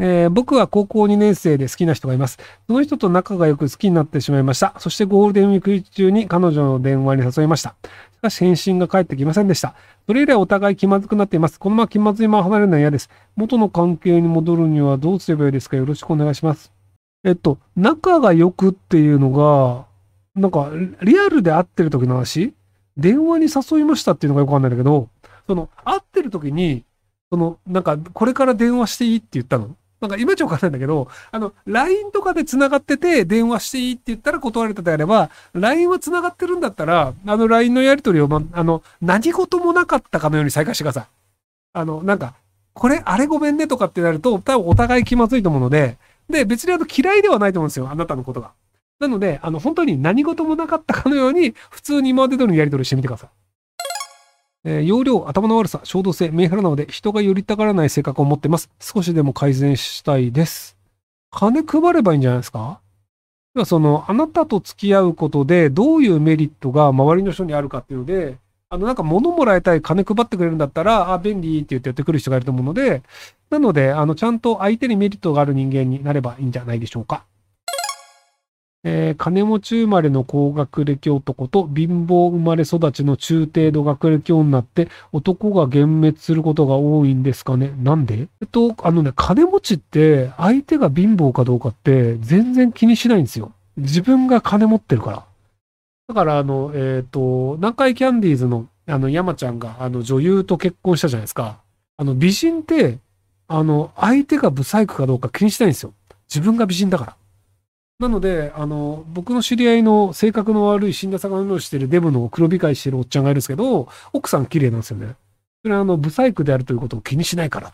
えー、僕は高校2年生で好きな人がいます。その人と仲が良く好きになってしまいました。そしてゴールデンウィーク中に彼女の電話に誘いました。しかし返信が返ってきませんでした。それ以来お互い気まずくなっています。このまま気まずいまま離れるのは嫌です。元の関係に戻るにはどうすればいいですか？よろしくお願いします。えっと、仲が良くっていうのが、なんか、リアルで会ってる時の話？電話に誘いましたっていうのがよくわかんないんだけど、その、会ってる時に、その、なんか、これから電話していいって言ったの？なんか、いまいちわかんないんだけど、あの、LINE とかで繋がってて、電話していいって言ったら断れたであれば、LINE は繋がってるんだったら、あの LINE のやり取りを、ま、あの、何事もなかったかのように再開してください。あの、なんか、これ、あれごめんねとかってなると、多分お互い気まずいと思うので、で、別にあの嫌いではないと思うんですよ。あなたのことが。なので、あの、本当に何事もなかったかのように、普通に今まで通りのやり取りしてみてください。えー、容量、頭の悪さ、衝動性、メンヘラなので、人が寄りたがらない性格を持ってます。少しでも改善したいです。金配ればいいんじゃないですか？では、その、あなたと付き合うことで、どういうメリットが周りの人にあるかっていうので、あの、なんか物もらいたい、金配ってくれるんだったら、あ、便利って言ってやってくる人がいると思うので、なので、あの、ちゃんと相手にメリットがある人間になればいいんじゃないでしょうか。えー、金持ち生まれの高学歴男と貧乏生まれ育ちの中程度学歴女って男が幻滅することが多いんですかねなんで？えっと、あのね、金持ちって相手が貧乏かどうかって全然気にしないんですよ。自分が金持ってるから。だからあの、えっ、ー、と、南海キャンディーズのあの山ちゃんがあの女優と結婚したじゃないですか。あの美人ってあの、相手がブサイクかどうか気にしないんですよ。自分が美人だから。なので、あの、僕の知り合いの性格の悪い死んだ魚のしてるデブの黒光りしてるおっちゃんがいるんですけど、奥さん綺麗なんですよね。それはあの、ブサイクであるということを気にしないから。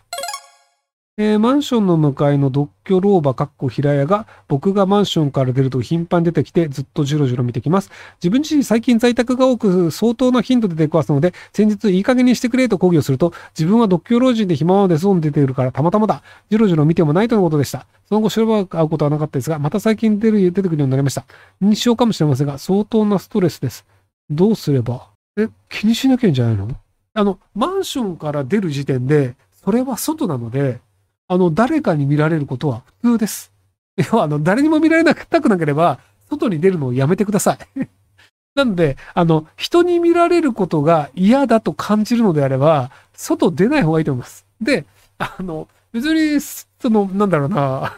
えー、マンションの向かいの独居老婆かっこ平屋が、僕がマンションから出ると頻繁に出てきて、ずっとじろじろ見てきます。自分自身最近在宅が多く、相当な頻度で出くわすので、先日いい加減にしてくれと抗議をすると、自分は独居老人で暇まで外に出ているからたまたまだ。じろじろ見てもないとのことでした。その後、白ば会うことはなかったですが、また最近出る、出てくるようになりました。認知症かもしれませんが、相当なストレスです。どうすれば？え、気にしなきゃいいんじゃないの？あの、マンションから出る時点で、それは外なので、あの、誰かに見られることは普通です。要は、あの、誰にも見られなくたくなければ、外に出るのをやめてください。なので、あの、人に見られることが嫌だと感じるのであれば、外出ない方がいいと思います。で、あの、別に、その、なんだろうな、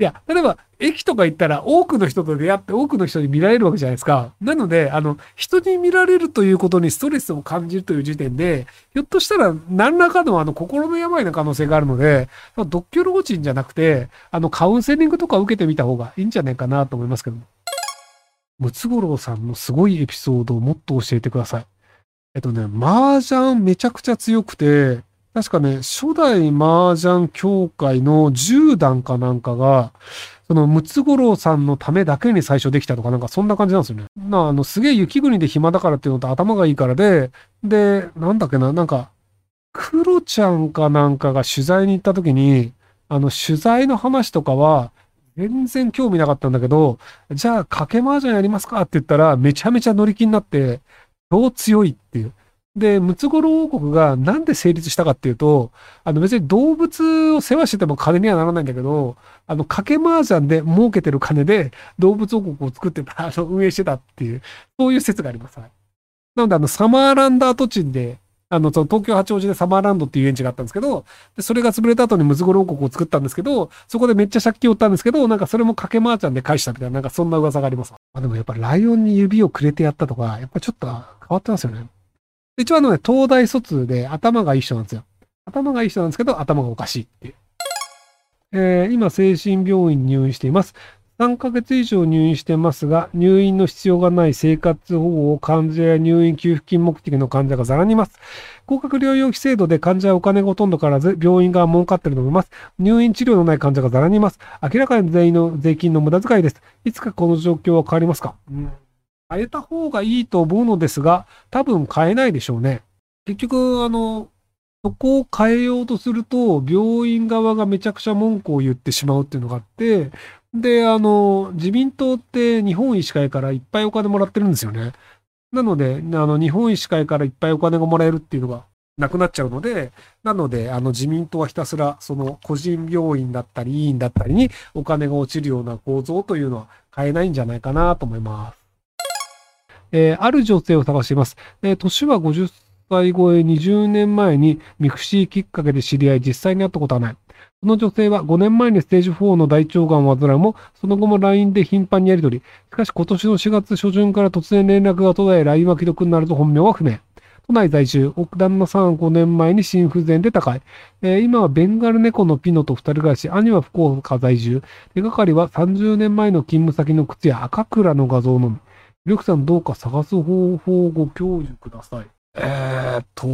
いや、例えば、駅とか行ったら多くの人と出会って多くの人に見られるわけじゃないですか。なので、あの、人に見られるということにストレスを感じるという時点で、ひょっとしたら何らかのあの、心の病の可能性があるので、独居老人じゃなくて、あの、カウンセリングとか受けてみた方がいいんじゃないかなと思いますけども。ムツゴロウさんのすごいエピソードをもっと教えてください。えっとね、麻雀めちゃくちゃ強くて、確かね、初代麻雀協会の10段かなんかが、そのムツゴロウさんのためだけに最初できたとか、なんかそんな感じなんですよね。なあの、すげえ雪国で暇だからっていうのと頭がいいからで、で、なんだっけな、なんか、クロちゃんかなんかが取材に行った時に、あの、取材の話とかは、全然興味なかったんだけど、じゃあ、賭け麻雀やりますかって言ったら、めちゃめちゃ乗り気になって、超強いっていう。で、ムツゴロウ王国がなんで成立したかっていうと、あの別に動物を世話してても金にはならないんだけど、あの、賭け麻雀で儲けてる金で動物王国を作ってた、あの、運営してたっていう、そういう説があります。なので、あの、サマーランダー土地で、あの、その東京八王子でサマーランドっていう園地があったんですけど、でそれが潰れた後にムツゴロウ王国を作ったんですけど、そこでめっちゃ借金を負ったんですけど、なんかそれも賭け麻雀で返したみたいな、なんかそんな噂があります。あでもやっぱライオンに指をくれてやったとか、やっぱちょっと変わってますよね。一応あのね、東大卒で頭がいい人なんですよ。頭がいい人なんですけど、頭がおかしいっていう。えー、今、精神病院に入院しています。3ヶ月以上入院してますが、入院の必要がない生活保護を患者や入院給付金目的の患者がざらにいます。高額療養費制度で患者はお金がほとんどからず、病院が儲かっていると思います。入院治療のない患者がざらにいます。明らかに全員の税金の無駄遣いです。いつかこの状況は変わりますか、うん変えた方がいいと思うのですが、多分変えないでしょうね。結局、あの、そこを変えようとすると、病院側がめちゃくちゃ文句を言ってしまうっていうのがあって、で、あの、自民党って日本医師会からいっぱいお金もらってるんですよね。なので、あの、日本医師会からいっぱいお金がもらえるっていうのが、なくなっちゃうので、なので、あの自民党はひたすらその個人病院だったり、医院だったりにお金が落ちるような構造というのは変えないんじゃないかなと思います。えー、ある女性を探しています。えー、年は50歳超え20年前に mixi きっかけで知り合い実際に会ったことはない。この女性は5年前にステージ4の大腸がんを患うも、その後も LINE で頻繁にやり取り。しかし今年の4月初旬から突然連絡が途絶え、LINE は既読になると本名は不明。都内在住、奥旦那さん5年前に心不全で高い。えー、今はベンガル猫のピノと二人暮らし、兄は福岡在住。手がかりは30年前の勤務先の靴や赤倉の画像のみ。りょくさんどうか探す方法をご教授ください。えー、っと、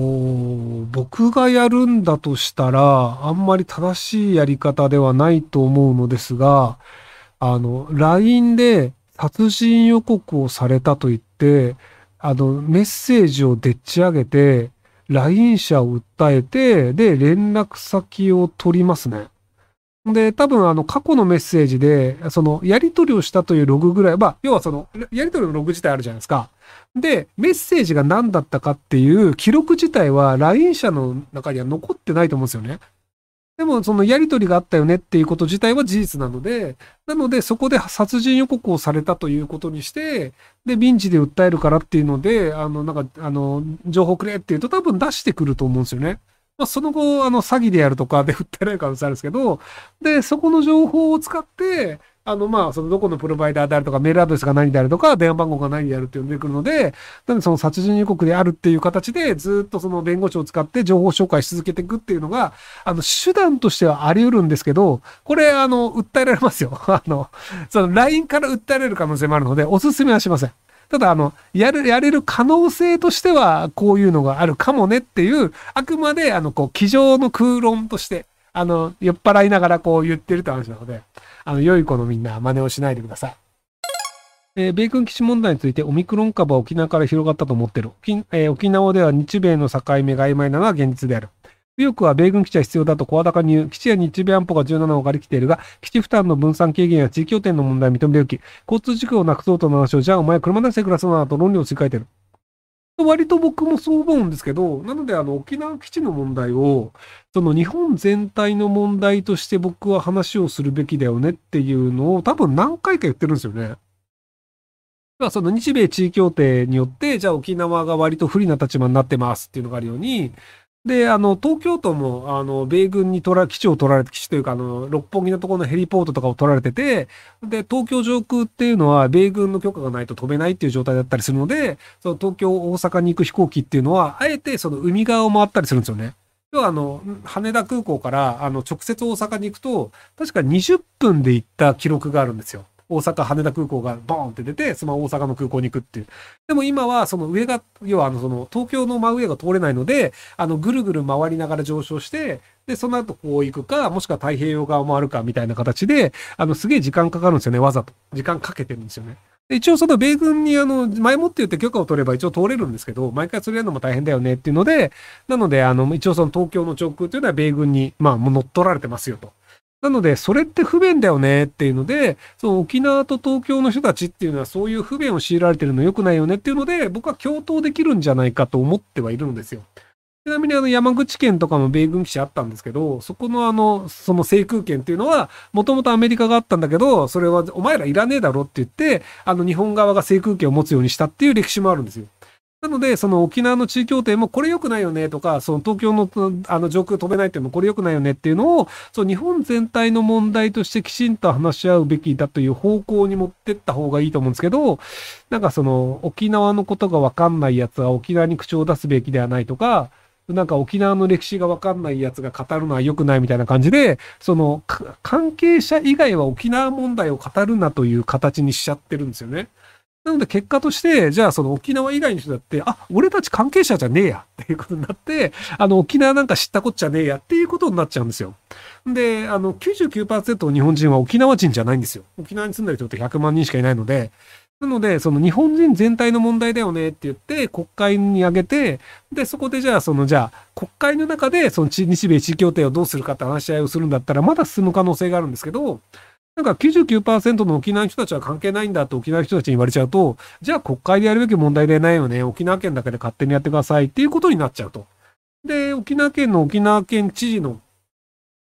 僕がやるんだとしたら、あんまり正しいやり方ではないと思うのですが、あの、LINE で殺人予告をされたと言って、あの、メッセージをでっち上げて、LINE 社を訴えて、で、連絡先を取りますね。で、多分あの過去のメッセージで、そのやり取りをしたというログぐらい、まあ、要はそのやり取りのログ自体あるじゃないですか。で、メッセージが何だったかっていう記録自体は LINE 社の中には残ってないと思うんですよね。でも、そのやり取りがあったよねっていうこと自体は事実なので、なので、そこで殺人予告をされたということにして、で、民事で訴えるからっていうので、あの、なんか、あの、情報くれっていうと多分出してくると思うんですよね。まあ、その後、あの、詐欺でやるとかで訴えられる可能性あるんですけど、で、そこの情報を使って、あの、ま、そのどこのプロバイダーであるとか、メールアドレスが何であるとか、電話番号が何であるっていうのが出てくるので、なんでその殺人予告であるっていう形で、ずっとその弁護士を使って情報紹介し続けていくっていうのが、あの、手段としてはあり得るんですけど、これ、あの、訴えられますよ。あの、その LINE から訴えられる可能性もあるので、おすすめはしません。ただ、あの、やる、やれる可能性としては、こういうのがあるかもねっていう、あくまで、あの、こう、机上の空論として、あの、酔っ払いながらこう言ってるって話なので、あの、良い子のみんな真似をしないでください。えー、米軍基地問題についてオミクロン株は沖縄から広がったと思ってる。沖,、えー、沖縄では日米の境目が曖昧なのは現実である。右翼は米軍基地は必要だと声高に言う。基地や日米安保が17を借りきているが、基地負担の分散軽減や地域拠点の問題を認めるき、交通事故をなくそうとの話を、じゃあお前車出して暮らすなと論理をつり替えてる。割と僕もそう思うんですけど、なのであの沖縄基地の問題を、その日本全体の問題として僕は話をするべきだよねっていうのを多分何回か言ってるんですよね。その日米地位協定によって、じゃあ沖縄が割と不利な立場になってますっていうのがあるように、で、あの、東京都も、あの、米軍に取ら、基地を取られて、基地というか、あの、六本木のところのヘリポートとかを取られてて、で、東京上空っていうのは、米軍の許可がないと飛べないっていう状態だったりするので、その東京、大阪に行く飛行機っていうのは、あえてその海側を回ったりするんですよね。要は、あの、羽田空港から、あの、直接大阪に行くと、確か20分で行った記録があるんですよ。大阪羽田空港がボーンって出て、その大阪の空港に行くっていう。でも今はその上が、要はあのその東京の真上が通れないので、あのぐるぐる回りながら上昇して、で、その後こう行くか、もしくは太平洋側を回るかみたいな形で、あのすげえ時間かかるんですよね、わざと。時間かけてるんですよね。一応その米軍にあの、前もって言って許可を取れば一応通れるんですけど、毎回それやるのも大変だよねっていうので、なのであの、一応その東京の上空というのは米軍に、まあ、もう乗っ取られてますよと。なので、それって不便だよねっていうので、その沖縄と東京の人たちっていうのはそういう不便を強いられてるの良くないよねっていうので、僕は共闘できるんじゃないかと思ってはいるんですよ。ちなみにあの山口県とかも米軍基地あったんですけど、そこのあの、その制空権っていうのは、もともとアメリカがあったんだけど、それはお前らいらねえだろって言って、あの日本側が制空権を持つようにしたっていう歴史もあるんですよ。なので、その沖縄の地位協定もこれ良くないよねとか、その東京のあの上空飛べないっていうのもこれ良くないよねっていうのを、その日本全体の問題としてきちんと話し合うべきだという方向に持ってった方がいいと思うんですけど、なんかその沖縄のことがわかんないやつは沖縄に口を出すべきではないとか、なんか沖縄の歴史がわかんないやつが語るのは良くないみたいな感じで、その関係者以外は沖縄問題を語るなという形にしちゃってるんですよね。なので結果として、じゃあその沖縄以外の人だって、あ、俺たち関係者じゃねえやっていうことになって、あの沖縄なんか知ったこっちゃねえやっていうことになっちゃうんですよ。で、あの99%の日本人は沖縄人じゃないんですよ。沖縄に住んでる人って100万人しかいないので、なので、その日本人全体の問題だよねって言って、国会に挙げて、で、そこでじゃあ、その、じゃあ、国会の中で、その日米地位協定をどうするかって話し合いをするんだったら、まだ進む可能性があるんですけど、なんか99%の沖縄の人たちは関係ないんだって沖縄の人たちに言われちゃうと、じゃあ国会でやるべき問題でないよね。沖縄県だけで勝手にやってくださいっていうことになっちゃうと。で、沖縄県の沖縄県知事の、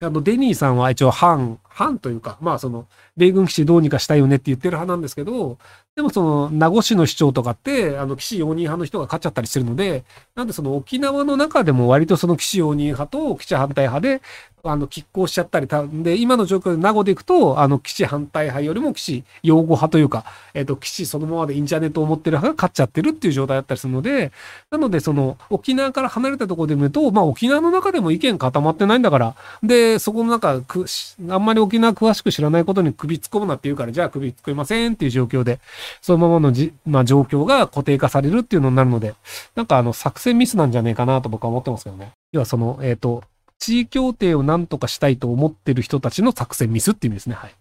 あの、デニーさんは一応反、反というか、まあその、米軍基地どうにかしたいよねって言ってる派なんですけど、でもその、名護市の市長とかって、あの、岸容認派の人が勝っちゃったりしてるので、なんでその沖縄の中でも割とその岸容認派と基地反対派で、あの、拮抗しちゃったりたん、で、今の状況で名護でいくと、あの、基地反対派よりも基地擁護派というか、えっ、ー、と、基地そのままでいいんじゃねと思ってる派が勝っちゃってるっていう状態だったりするので、なので、その、沖縄から離れたところで見ると、まあ、沖縄の中でも意見固まってないんだから、で、そこの中、く、あんまり沖縄詳しく知らないことに首突っ込むなって言うから、じゃあ首突っ込みませんっていう状況で、そのままのじ、まあ、状況が固定化されるっていうのになるので、なんかあの、作戦ミスなんじゃねえかなと僕は思ってますけどね。要はその、えっ、ー、と、地位協定を何とかしたいと思ってる人たちの作戦ミスっていう意味ですね。はい。